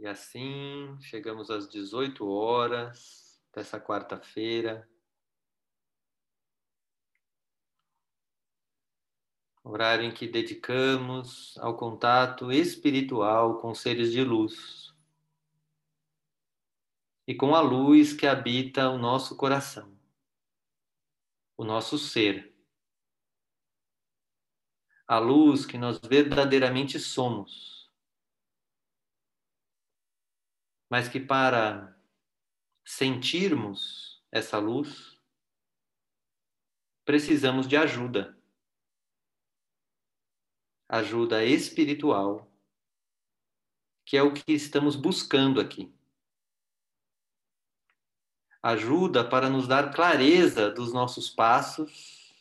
E assim chegamos às 18 horas dessa quarta-feira. Horário em que dedicamos ao contato espiritual com seres de luz e com a luz que habita o nosso coração, o nosso ser. A luz que nós verdadeiramente somos mas que para sentirmos essa luz, precisamos de ajuda. Ajuda espiritual, que é o que estamos buscando aqui. Ajuda para nos dar clareza dos nossos passos,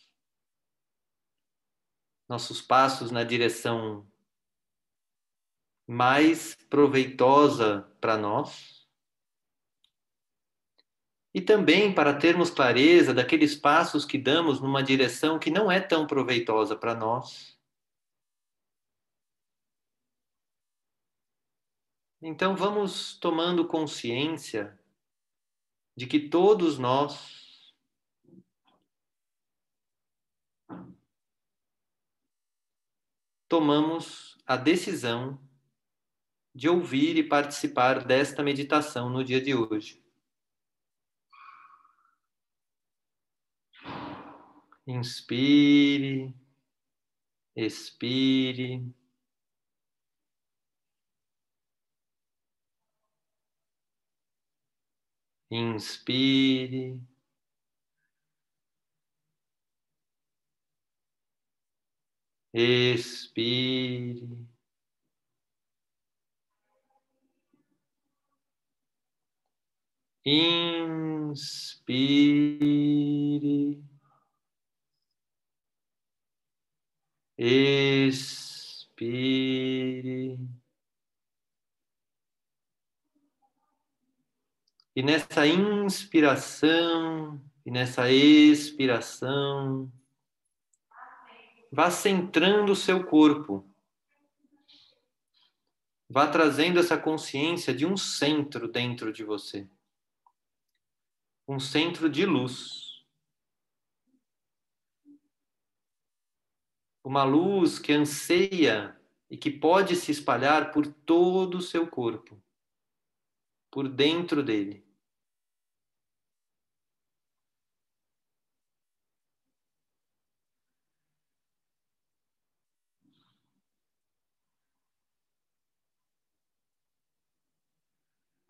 nossos passos na direção mais proveitosa para nós. E também para termos clareza daqueles passos que damos numa direção que não é tão proveitosa para nós. Então vamos tomando consciência de que todos nós tomamos a decisão de ouvir e participar desta meditação no dia de hoje. Inspire, expire. Inspire. Expire. Inspire. Expire. E nessa inspiração e nessa expiração, vá centrando o seu corpo. Vá trazendo essa consciência de um centro dentro de você um centro de luz. Uma luz que anseia e que pode se espalhar por todo o seu corpo, por dentro dele.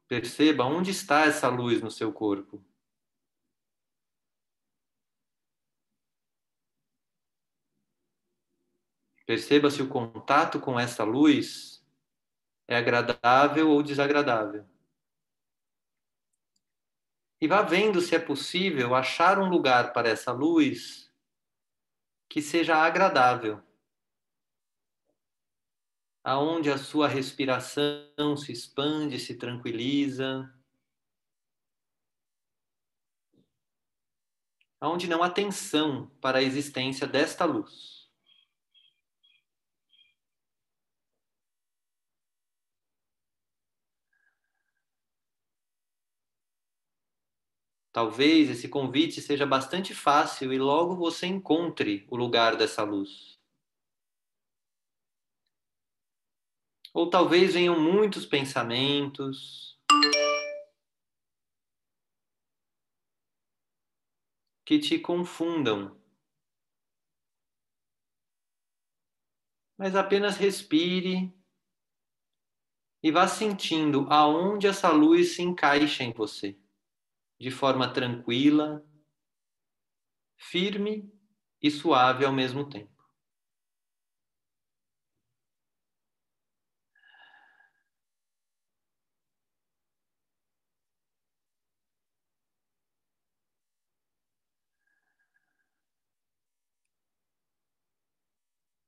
Perceba onde está essa luz no seu corpo. Perceba se o contato com essa luz é agradável ou desagradável. E vá vendo se é possível achar um lugar para essa luz que seja agradável. Aonde a sua respiração se expande, se tranquiliza. Aonde não há tensão para a existência desta luz. Talvez esse convite seja bastante fácil e logo você encontre o lugar dessa luz. Ou talvez venham muitos pensamentos que te confundam. Mas apenas respire e vá sentindo aonde essa luz se encaixa em você de forma tranquila, firme e suave ao mesmo tempo.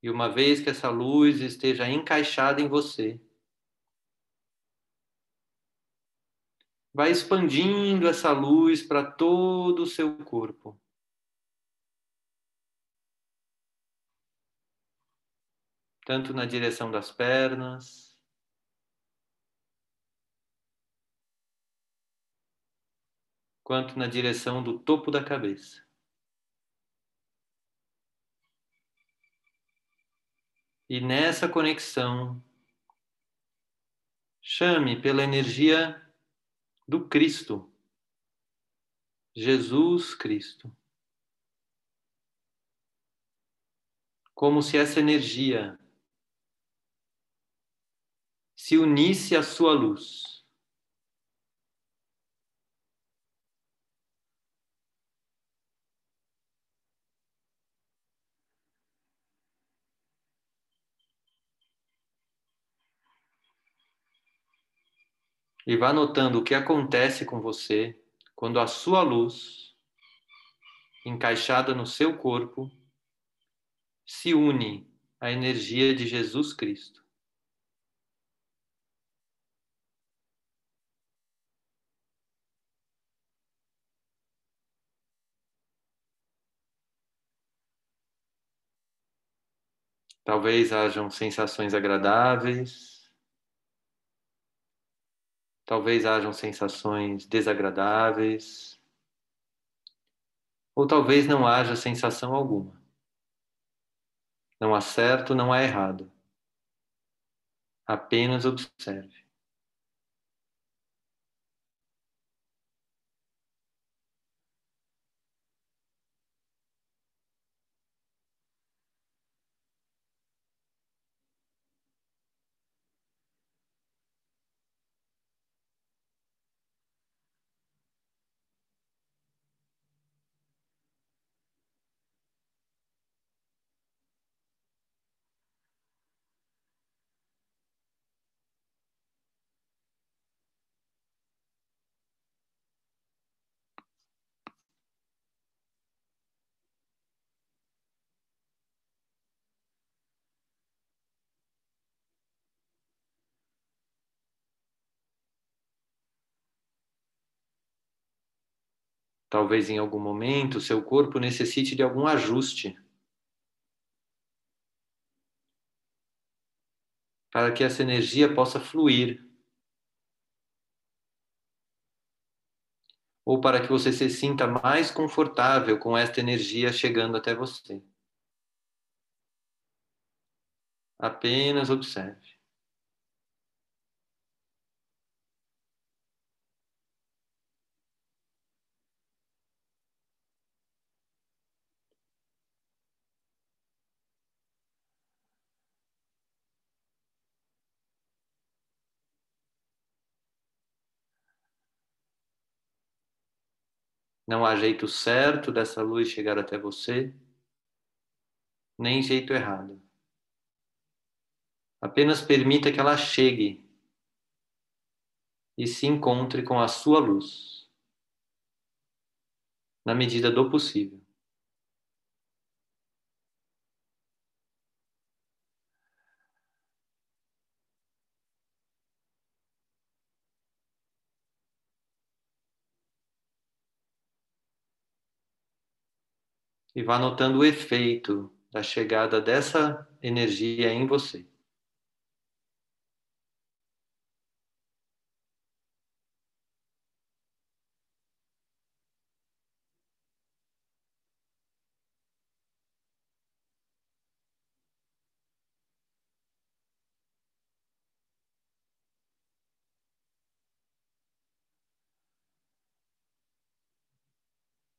E uma vez que essa luz esteja encaixada em você, vai expandindo essa luz para todo o seu corpo. Tanto na direção das pernas, quanto na direção do topo da cabeça. E nessa conexão, chame pela energia do Cristo, Jesus Cristo. Como se essa energia se unisse à sua luz. E vá notando o que acontece com você quando a sua luz, encaixada no seu corpo, se une à energia de Jesus Cristo. Talvez hajam sensações agradáveis, talvez hajam sensações desagradáveis, ou talvez não haja sensação alguma. Não há certo, não há errado. Apenas observe. Talvez em algum momento seu corpo necessite de algum ajuste para que essa energia possa fluir. Ou para que você se sinta mais confortável com esta energia chegando até você. Apenas observe. Não há jeito certo dessa luz chegar até você, nem jeito errado. Apenas permita que ela chegue e se encontre com a sua luz, na medida do possível. E vá notando o efeito da chegada dessa energia em você.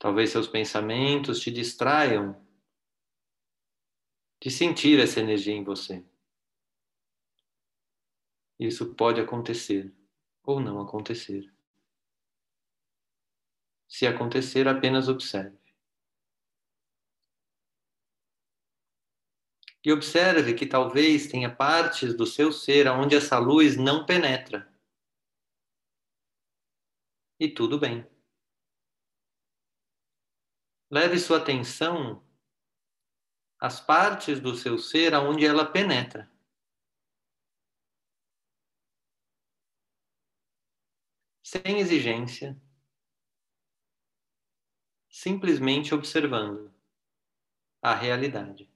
Talvez seus pensamentos te distraiam de sentir essa energia em você. Isso pode acontecer ou não acontecer. Se acontecer, apenas observe. E observe que talvez tenha partes do seu ser onde essa luz não penetra. E tudo bem. Leve sua atenção às partes do seu ser aonde ela penetra. Sem exigência, simplesmente observando a realidade.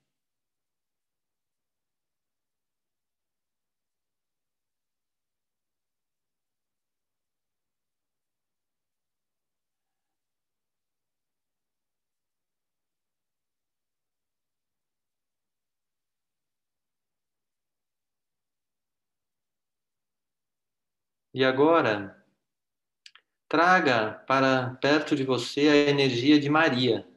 E agora, traga para perto de você a energia de Maria.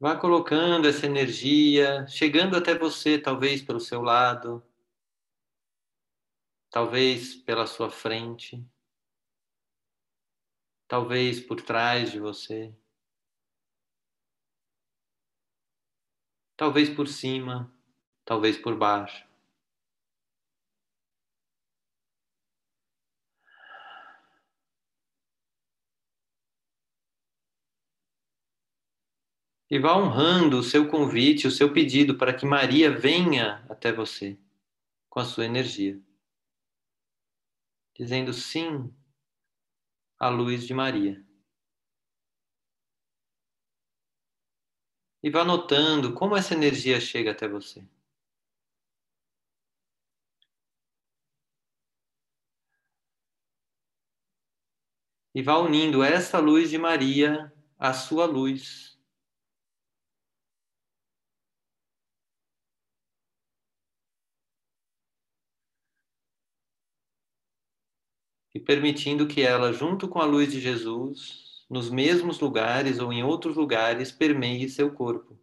Vá colocando essa energia, chegando até você, talvez pelo seu lado, talvez pela sua frente, talvez por trás de você, talvez por cima, talvez por baixo. E vá honrando o seu convite, o seu pedido para que Maria venha até você com a sua energia. Dizendo sim à luz de Maria. E vá notando como essa energia chega até você. E vá unindo essa luz de Maria à sua luz e permitindo que ela, junto com a luz de Jesus, nos mesmos lugares ou em outros lugares, permeie seu corpo.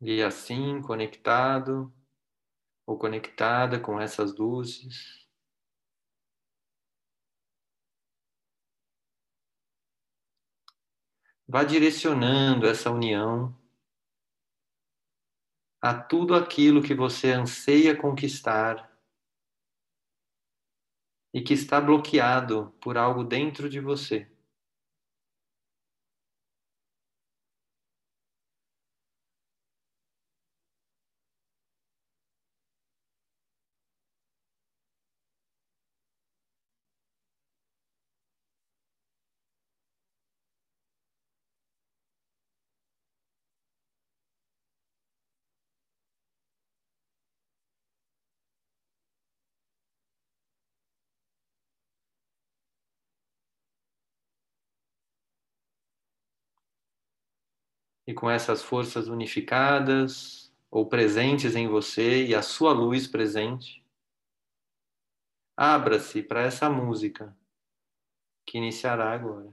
E assim, conectado ou conectada com essas luzes, vá direcionando essa união a tudo aquilo que você anseia conquistar e que está bloqueado por algo dentro de você. E com essas forças unificadas ou presentes em você e a sua luz presente, abra-se para essa música que iniciará agora.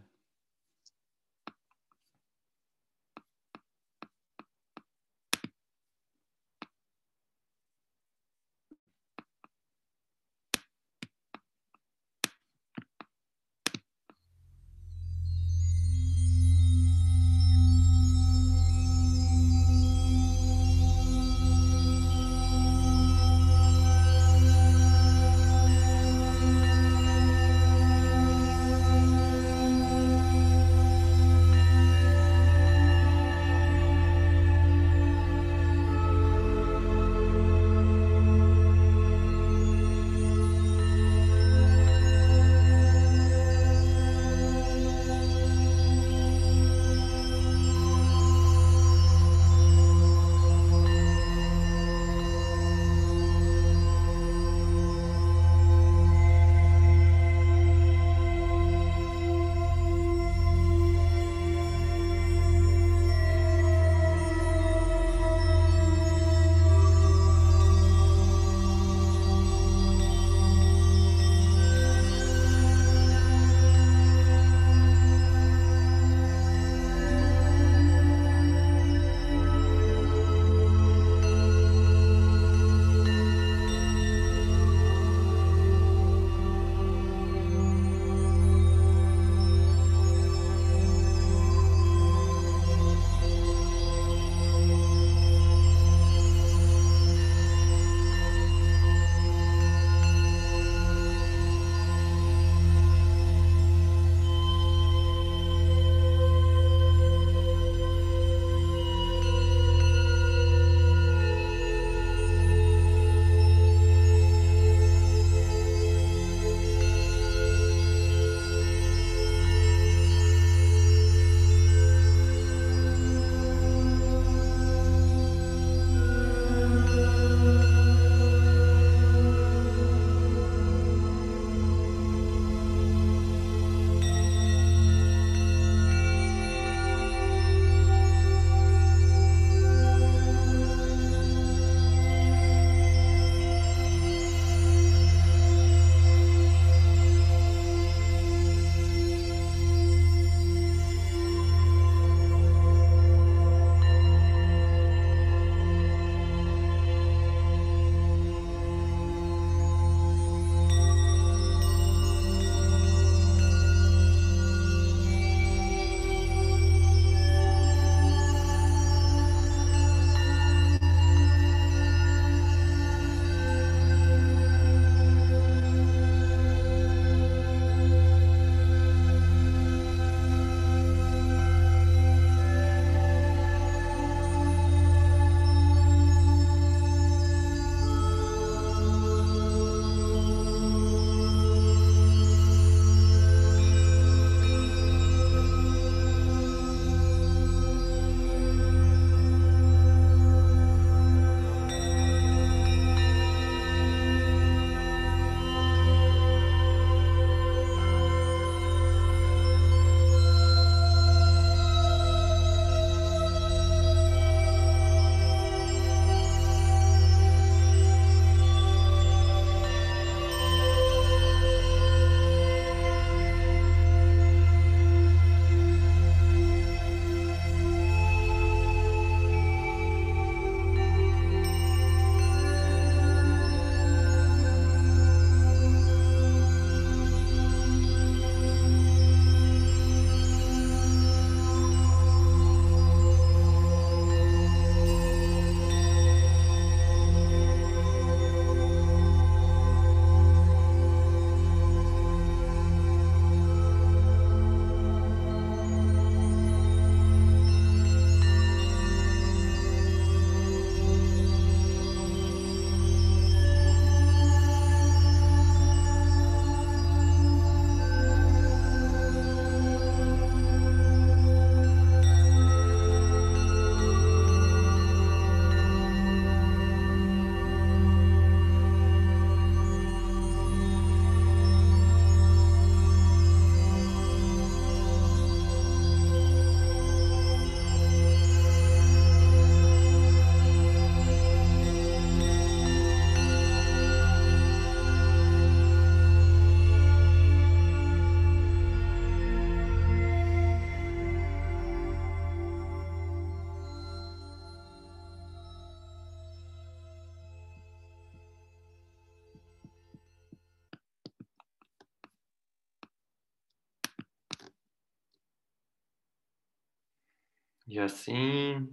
E assim,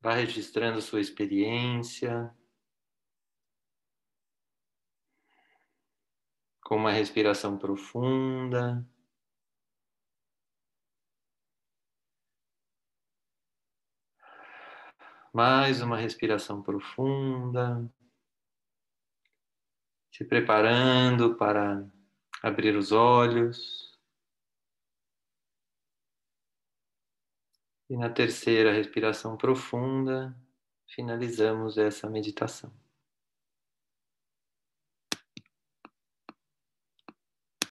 vá registrando sua experiência com uma respiração profunda. Mais uma respiração profunda. Se preparando para abrir os olhos. E na terceira respiração profunda, finalizamos essa meditação.